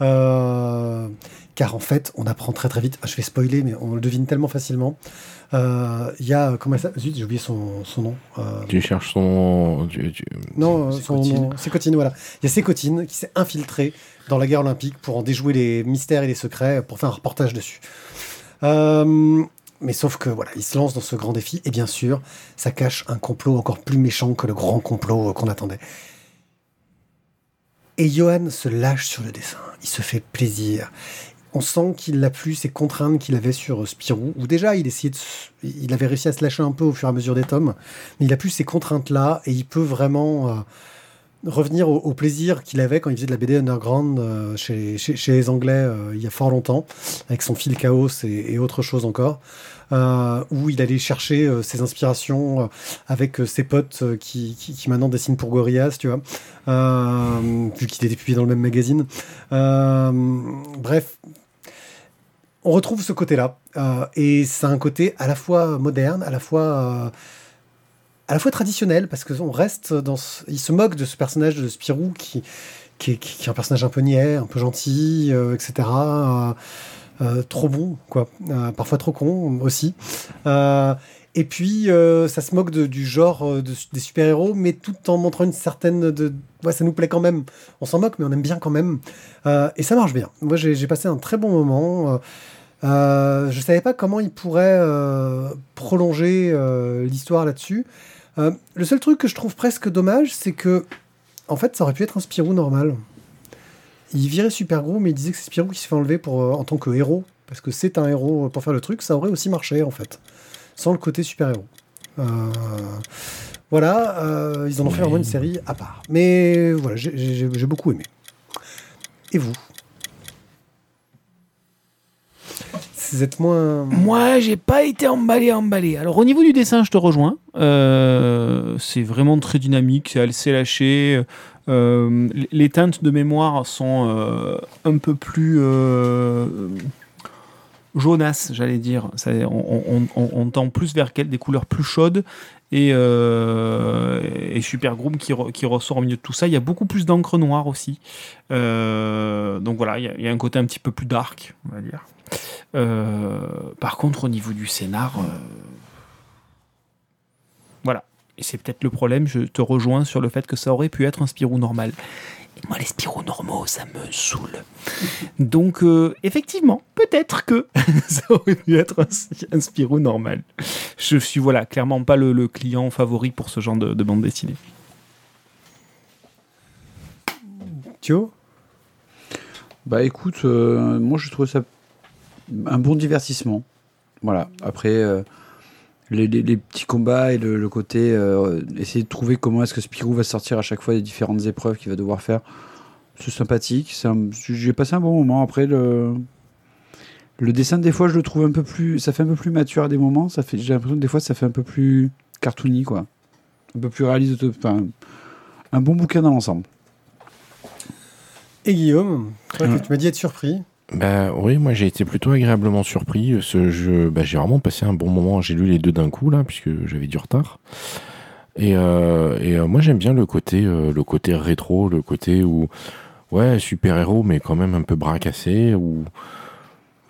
Euh, car en fait, on apprend très très vite. Ah, je vais spoiler, mais on le devine tellement facilement. Euh, Il y a comment ça Zut, j'ai oublié son, son nom. Euh, Tu cherches son. tu- tu- non, C'est son Cotine. nom. Cotine, voilà. Il y a Sécotine qui s'est infiltré dans la guerre olympique pour en déjouer les mystères et les secrets, pour faire un reportage dessus. Euh, mais sauf que voilà, il se lance dans ce grand défi et bien sûr, ça cache un complot encore plus méchant que le grand complot qu'on attendait. Et Johan se lâche sur le dessin. Il se fait plaisir. On sent qu'il n'a plus ces contraintes qu'il avait sur Spirou, où déjà il essayait il avait réussi à se lâcher un peu au fur et à mesure des tomes, mais il a plus ces contraintes-là et il peut vraiment euh, revenir au, plaisir qu'il avait quand il faisait de la BD underground euh, chez, chez, les Anglais euh, il y a fort longtemps, avec son fil chaos et, autre chose encore, euh, où il allait chercher ses inspirations avec ses potes qui, qui, maintenant dessinent pour Gorillaz, tu vois, vu qu'il était publié dans le même magazine. Bref, on retrouve ce côté-là. Et c'est un côté à la fois moderne, à la fois, à la fois traditionnel, parce qu'on reste dans. ce- il se moque de ce personnage de Spirou qui, qui, est, un personnage un peu niais, un peu gentil, euh, etc. euh, euh, trop bon, quoi. Parfois trop con aussi. Et puis, ça se moque du genre de- des super-héros, mais tout en montrant une certaine. De, ouais, ça nous plaît quand même. On s'en moque, mais on aime bien quand même. Et ça marche bien. Moi, j'ai passé un très bon moment. Euh, je savais pas comment il pourrait prolonger l'histoire là-dessus. Euh, le seul truc que je trouve presque dommage, c'est que, en fait, ça aurait pu être un Spirou normal. il virait Super Gros, mais il disait que c'est Spirou qui se fait enlever pour, euh, en tant que héros, parce que c'est un héros pour faire le truc, ça aurait aussi marché en fait, sans le côté super-héros. Euh, voilà, euh, ils en ont fait vraiment une série à part. Mais voilà, j'ai beaucoup aimé. Et vous? Vous êtes moins. Moi, j'ai pas été emballé, emballé. Alors, au niveau du dessin, je te rejoins. Euh, c'est vraiment très dynamique, c'est assez lâché. Euh, les teintes de mémoire sont euh, un peu plus jaunasses, j'allais dire. On, tend plus vers des couleurs plus chaudes. Et, Super Groom qui, re- qui ressort au milieu de tout ça. Il y a beaucoup plus d'encre noire aussi. Donc voilà, il y a un côté un petit peu plus dark, on va dire. Euh, par contre, au niveau du scénar, euh, voilà. Et c'est peut-être le problème, je te rejoins sur le fait que ça aurait pu être un Spirou normal. Et moi, les Spirou normaux, ça me saoule. Donc, euh, effectivement, peut-être que ça aurait pu être un, un Spirou normal. Je suis, voilà, clairement pas le, le client favori pour ce genre de, de bande dessinée. Thio? Bah écoute, euh, moi je trouve ça un bon divertissement. Voilà. Après, euh, les, les- les petits combats et le, le côté euh, essayer de trouver comment est-ce que Spirou va sortir à chaque fois des différentes épreuves qu'il va devoir faire, c'est sympathique. J'ai passé un bon moment. Après, le, le dessin, des fois, je le trouve un peu plus. Ça fait un peu plus mature à des moments. Ça fait, J'ai l'impression que des fois, ça fait un peu plus cartoony, quoi. Un peu plus réaliste. Enfin, un bon bouquin dans l'ensemble. Et Guillaume, toi, Ouais. tu m'as dit être surpris. Bah oui, moi j'ai été plutôt agréablement surpris. Ce bah, j'ai vraiment passé un bon moment. J'ai lu les deux d'un coup là, puisque j'avais du retard. Et, euh, euh, moi j'aime bien le côté, euh, le côté rétro, le côté où ouais super héros, mais quand même un peu bras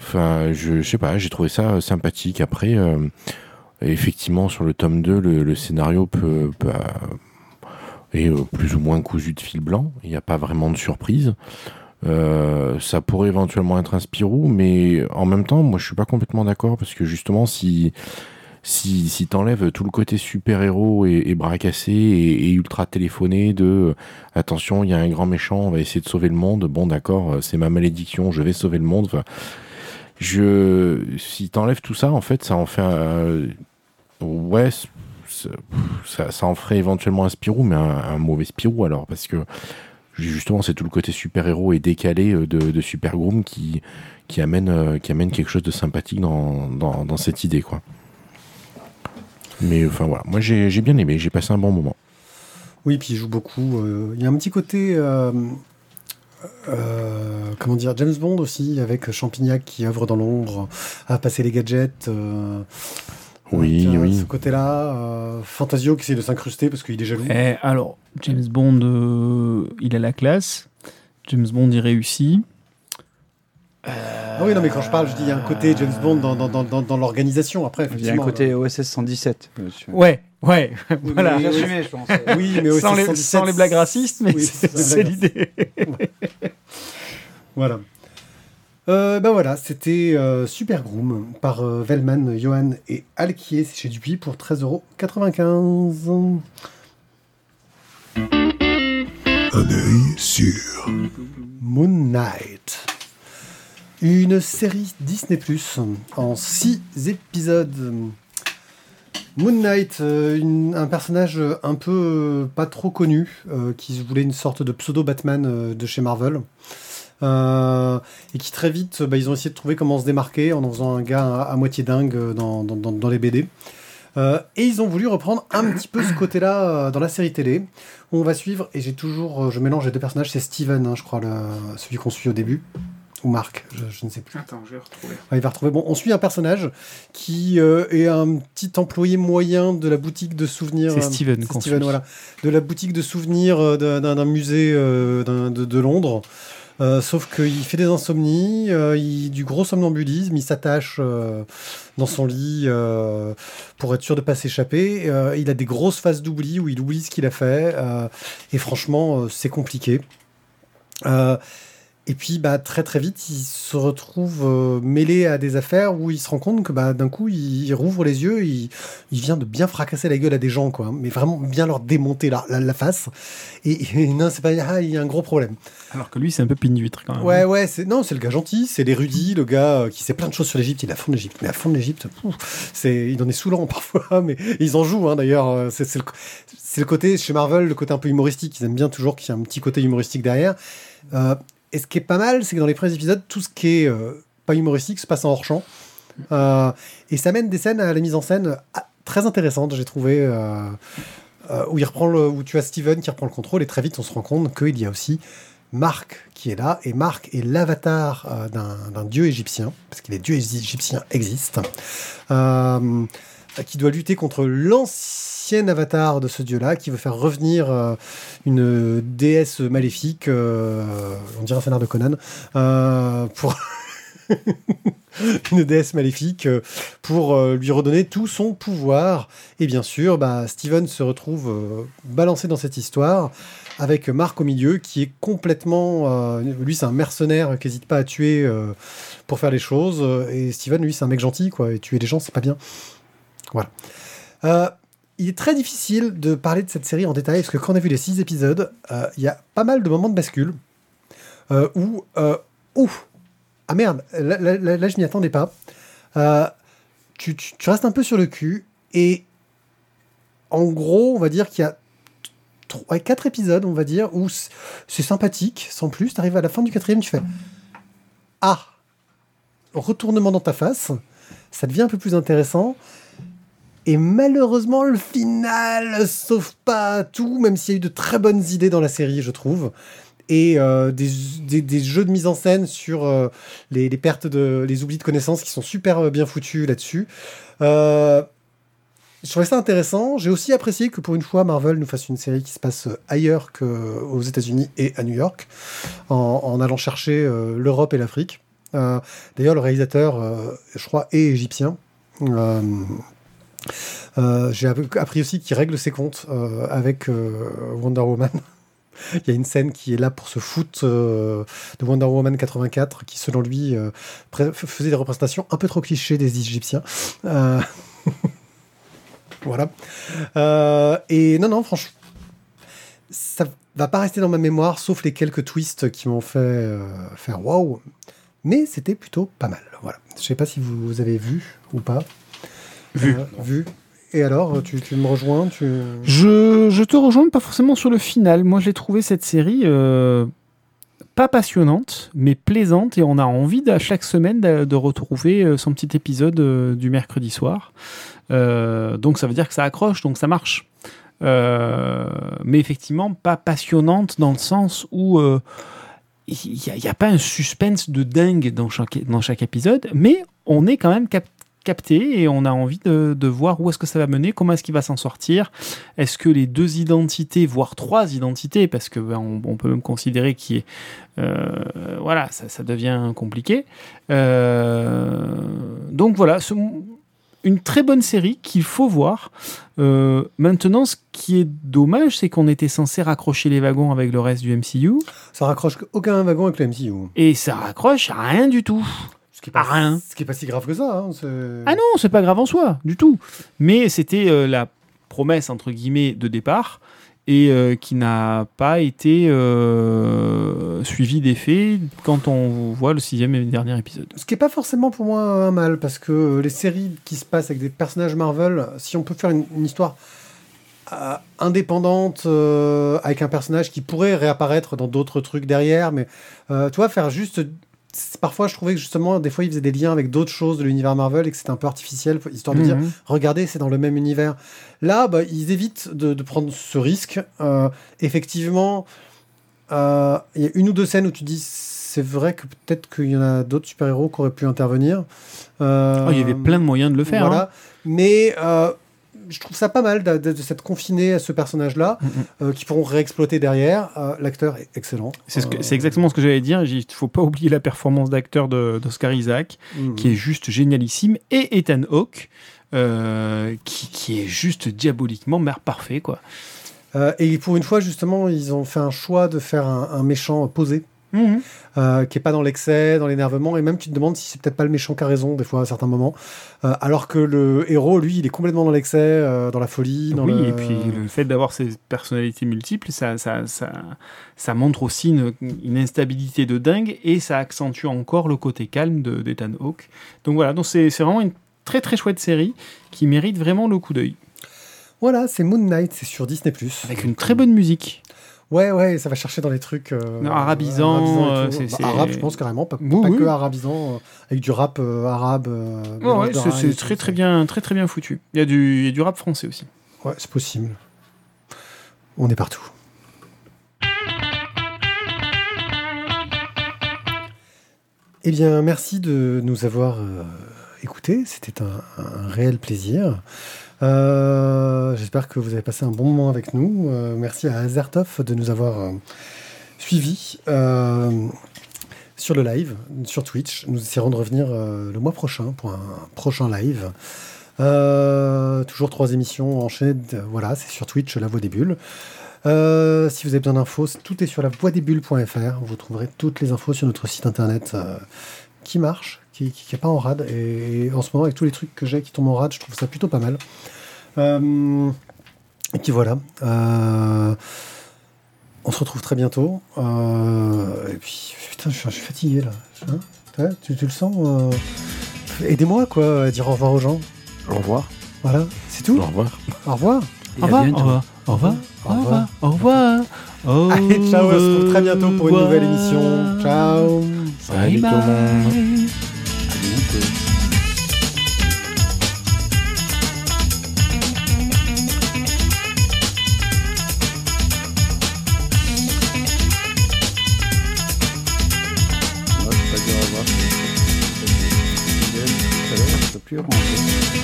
enfin, je, sais pas, j'ai trouvé ça sympathique. Après, effectivement sur le tome 2, le, scénario peut, est plus ou moins cousu de fil blanc. Il n'y a pas vraiment de surprise. Euh, ça pourrait éventuellement être un Spirou, mais en même temps, moi je suis pas complètement d'accord parce que justement, si si, si t'enlèves tout le côté super-héros et, et bras cassés et, ultra téléphoné de euh, attention, il y a un grand méchant, on va essayer de sauver le monde, bon d'accord, euh, c'est ma malédiction, je vais sauver le monde. Enfin, je, si t'enlèves tout ça, en fait, ça en fait un. Ouais, ça, en ferait éventuellement un Spirou, mais un mauvais Spirou alors, parce que justement c'est tout le côté super-héros et décalé euh, de, Super Groom qui, qui, amène, euh, qui amène quelque chose de sympathique dans, cette idée. Mais enfin voilà, moi j'ai bien aimé, j'ai passé un bon moment. Oui, puis il joue beaucoup. euh, Il y a un petit côté. euh, euh, comment dire James Bond aussi, avec Champignac qui œuvre dans l'ombre, à passer les gadgets. euh, Oui, a oui. Ce côté-là. euh, Fantasio qui essaie de s'incruster parce qu'il est jaloux. Eh, alors, James Bond, euh, il a la classe. James Bond, il réussit. Ah oui, non, mais quand je parle, je dis il y a un côté James Bond dans, dans, dans, dans, dans l'organisation. Après, Il y a un côté OSS 117. monsieur. Ouais, ouais, Oui, voilà. mais- Assumé, je pense. Oui, mais sans, les, 117, sans les blagues racistes, mais Oui, c'est l'idée. Voilà. Euh, ben voilà, c'était euh, Super Groom par euh, Vellman, Johan et Alquier, chez Dupuis pour 13,95€. Un œil sur. Moon Knight. Une série Disney Plus en 6 épisodes. Moon Knight, euh, une- un personnage un peu pas trop connu, qui voulait une sorte de pseudo-Batman de chez Marvel. Euh, et qui très vite, bah, ils ont essayé de trouver comment se démarquer en en faisant un gars à, à moitié dingue euh, dans, dans- dans- dans les BD. Euh, et ils ont voulu reprendre un petit peu ce côté-là euh, dans la série télé. où On va suivre, et j'ai toujours, euh, je mélange les deux personnages, c'est Steven, hein, je crois, le- celui qu'on suit au début. Ou Marc, je, je ne sais plus. Attends, je vais retrouver. Ouais, il va retrouver. Bon, on suit un personnage qui euh, est un petit employé moyen de la boutique de souvenirs. C'est Steven Steven, suit. voilà. De la boutique de souvenirs euh, d'un musée euh, de Londres. Euh, sauf qu'il fait des insomnies, euh, du gros somnambulisme, il s'attache euh, dans son lit pour être sûr de pas s'échapper. Il a des grosses phases d'oubli où il oublie ce qu'il a fait. et franchement, c'est compliqué. Et puis, bah, très très vite, il se retrouve euh, mêlé à des affaires où il se rend compte que bah, d'un coup, il, il rouvre les yeux, il, il vient de bien fracasser la gueule à des gens, quoi. Mais vraiment bien leur démonter la, la, la face. Et, et non, c'est pas. Ah, il y a un gros problème. Alors que lui, c'est un peu pine d'huître quand même. Ouais, ouais, c'est non, c'est le gars gentil, c'est l'érudit, le gars euh, qui sait plein de choses sur l'Égypte. Il est à fond de l'Égypte, mais à fond de l'Égypte, c'est, il en est saoulant parfois, mais ils en jouent hein, d'ailleurs. euh, C'est, c'est le, c'est le côté chez Marvel, le côté un peu humoristique. Ils aiment bien toujours qu'il y ait un petit côté humoristique derrière. Euh, et ce qui est pas mal, c'est que dans les premiers épisodes, tout ce qui est euh, pas humoristique se passe en hors champ, Euh, et ça mène des scènes à la mise en scène ah, très intéressantes, j'ai trouvé. euh, où il reprend où tu as Steven qui reprend le contrôle et très vite on se rend compte qu'il y a aussi Marc qui est là et Marc est l'avatar d'un dieu égyptien parce que les dieux égyptiens existent euh, qui doit lutter contre l'ancien avatar de ce dieu-là qui veut faire revenir euh, une déesse maléfique euh, on dirait un fanard de Conan euh, pour une déesse maléfique pour lui redonner tout son pouvoir. Et bien sûr, bah, Steven se retrouve balancé dans cette histoire avec Marc au milieu qui est complètement... lui, c'est un mercenaire qui n'hésite pas à tuer pour faire les choses. Et Steven, lui, c'est un mec gentil, quoi. Et tuer les gens, c'est pas bien. Voilà. Euh, il est très difficile de parler de cette série en détail parce que quand on a vu les six épisodes, euh, il y a pas mal de moments de bascule euh, où... Ouf ah merde, là, je m'y attendais pas. Tu, restes un peu sur le cul et en gros, on va dire qu'il y a trois- quatre épisodes, on va dire, où c'est sympathique, sans plus. Tu arrives à la fin du quatrième, tu fais Ah Retournement dans ta face, ça devient un peu plus intéressant. Et malheureusement, le final sauve pas tout, même s'il y a eu de très bonnes idées dans la série, je trouve et euh, des, jeux de mise en scène sur euh, les, pertes de les oublis de connaissances qui sont super euh, bien foutus là-dessus. Euh, je trouvais ça intéressant. J'ai aussi apprécié que pour une fois Marvel nous fasse une série qui se passe ailleurs qu'aux États-Unis et à New York, en, allant chercher l'Europe et l'Afrique. D'ailleurs, le réalisateur, je crois, est égyptien. Euh, J'ai app- appris aussi qu'il règle ses comptes euh, avec euh, Wonder Woman. Il y a une scène qui est là pour se foutre de Wonder Woman 84, qui selon lui faisait des représentations un peu trop clichés des Égyptiens. Euh, voilà. Et non, non, franchement, ça va pas rester dans ma mémoire, sauf les quelques twists qui m'ont fait faire waouh. Mais c'était plutôt pas mal. Voilà. Je sais pas si vous avez vu ou pas. Vu. Euh, vu. Et alors, tu, tu me rejoins tu... Je, je te rejoins pas forcément sur le final. Moi, j'ai trouvé cette série euh, pas passionnante, mais plaisante, et on a envie à chaque semaine de, de retrouver euh, son petit épisode euh, du mercredi soir. Euh, donc, ça veut dire que ça accroche, donc ça marche. Euh, mais effectivement, pas passionnante dans le sens où euh, il n'y a, a pas un suspense de dingue dans chaque, dans chaque épisode, mais on est quand même cap- capté et on a envie de, de voir où est-ce que ça va mener, comment est-ce qu'il va s'en sortir. Est-ce que les deux identités, voire trois identités, parce que ben, on, on peut même considérer qu'il est, euh, voilà, ça, ça devient compliqué. Euh, donc voilà, ce- une très bonne série qu'il faut voir. Euh, maintenant, ce qui est dommage, c'est qu'on était censé raccrocher les wagons avec le reste du MCU Ça raccroche aucun wagon avec le MCU. et ça raccroche à rien du tout. Ce qui est pas, Ah, rien. Ce qui est pas si grave que ça. hein, Ah non, c'est pas grave en soi, du tout. Mais c'était euh, la promesse, entre guillemets, de départ et euh, qui n'a pas été euh, suivie des faits quand on voit le sixième et dernier épisode. Ce qui est pas forcément pour moi un mal, parce que les séries qui se passent avec des personnages Marvel, si on peut faire une, une histoire euh, indépendante avec un personnage qui pourrait réapparaître dans d'autres trucs derrière, mais tu vois, faire juste. Parfois, je trouvais que justement, des fois, ils faisaient des liens avec d'autres choses de l'univers Marvel et que c'était un peu artificiel, histoire de dire Mhm. regardez, c'est dans le même univers. Là, bah, ils évitent de, de prendre ce risque. Euh, effectivement, euh, il y a une ou deux scènes où tu dis c'est vrai que peut-être qu'il y en a d'autres super-héros qui auraient pu intervenir. Euh, Oh, il y avait plein de moyens de le faire. Voilà. hein. Mais je trouve ça pas mal de, de- de s'être confiné à ce personnage-là, Mhm. euh, qui pourront réexploiter derrière. Euh, L'acteur est excellent. C'est ce que- Euh, c'est exactement ce que j'allais dire. Il faut pas oublier la performance d'acteur de- d'Oscar Isaac, mhm. qui est juste génialissime, et Ethan Hawke, qui, qui est juste diaboliquement mère parfait, quoi. Et pour une fois, justement, ils ont fait un choix de faire un, un méchant posé. Mhm. euh, qui est pas dans l'excès, dans l'énervement, et même tu te demandes si c'est peut-être pas le méchant qui a raison des fois à certains moments, Euh, alors que le héros, lui, il est complètement dans l'excès, euh, dans la folie. Dans oui, le- et puis le fait d'avoir ces personnalités multiples, ça, ça, ça, ça montre aussi une, une instabilité de dingue et ça accentue encore le côté calme de- d'Ethan Hawke. Donc voilà, donc c'est c'est vraiment une très très chouette série qui mérite vraiment le coup d'œil. Voilà, c'est Moon Knight, c'est sur Disney+. Avec une très bonne musique. Ouais, ouais, ça va chercher dans les trucs euh, euh, Bah, arabe, je pense carrément, pas, Oui, pas oui. que arabisant, euh, avec du rap euh, arabe. Ouais, c'est très très bien, très très bien foutu. Il y a du, y a du rap français aussi. Ouais, c'est possible. On est partout. Eh bien, merci de nous avoir euh, écoutés. C'était un, un réel plaisir. Euh, J'espère que vous avez passé un bon moment avec nous. Euh, merci à Azertov de nous avoir euh, suivis sur le live, sur Twitch. Nous essaierons de revenir le mois prochain pour un prochain live. Toujours trois émissions enchaînées. Voilà, c'est sur Twitch, La Voix des Bulles. Si vous avez besoin d'infos, tout est sur la voixdesbulles.fr. Vous trouverez toutes les infos sur notre site internet qui marche, qui n'est pas en rade. Et, en ce moment, avec tous les trucs que j'ai qui tombent en rade, je trouve ça plutôt pas mal. Euh, et puis voilà. Euh, on se retrouve très bientôt. Euh, et puis, putain, je suis, je suis fatigué là. Hein tu, tu le sens euh, Aidez-moi quoi, à dire au revoir aux gens. Au revoir. Voilà, c'est tout. Au revoir. Au revoir. Et Au revoir, au revoir, au revoir, Au revoir. au revoir. Allez, ciao, on se retrouve très bientôt pour une nouvelle émission. Ciao. Salut tout le monde. Plus.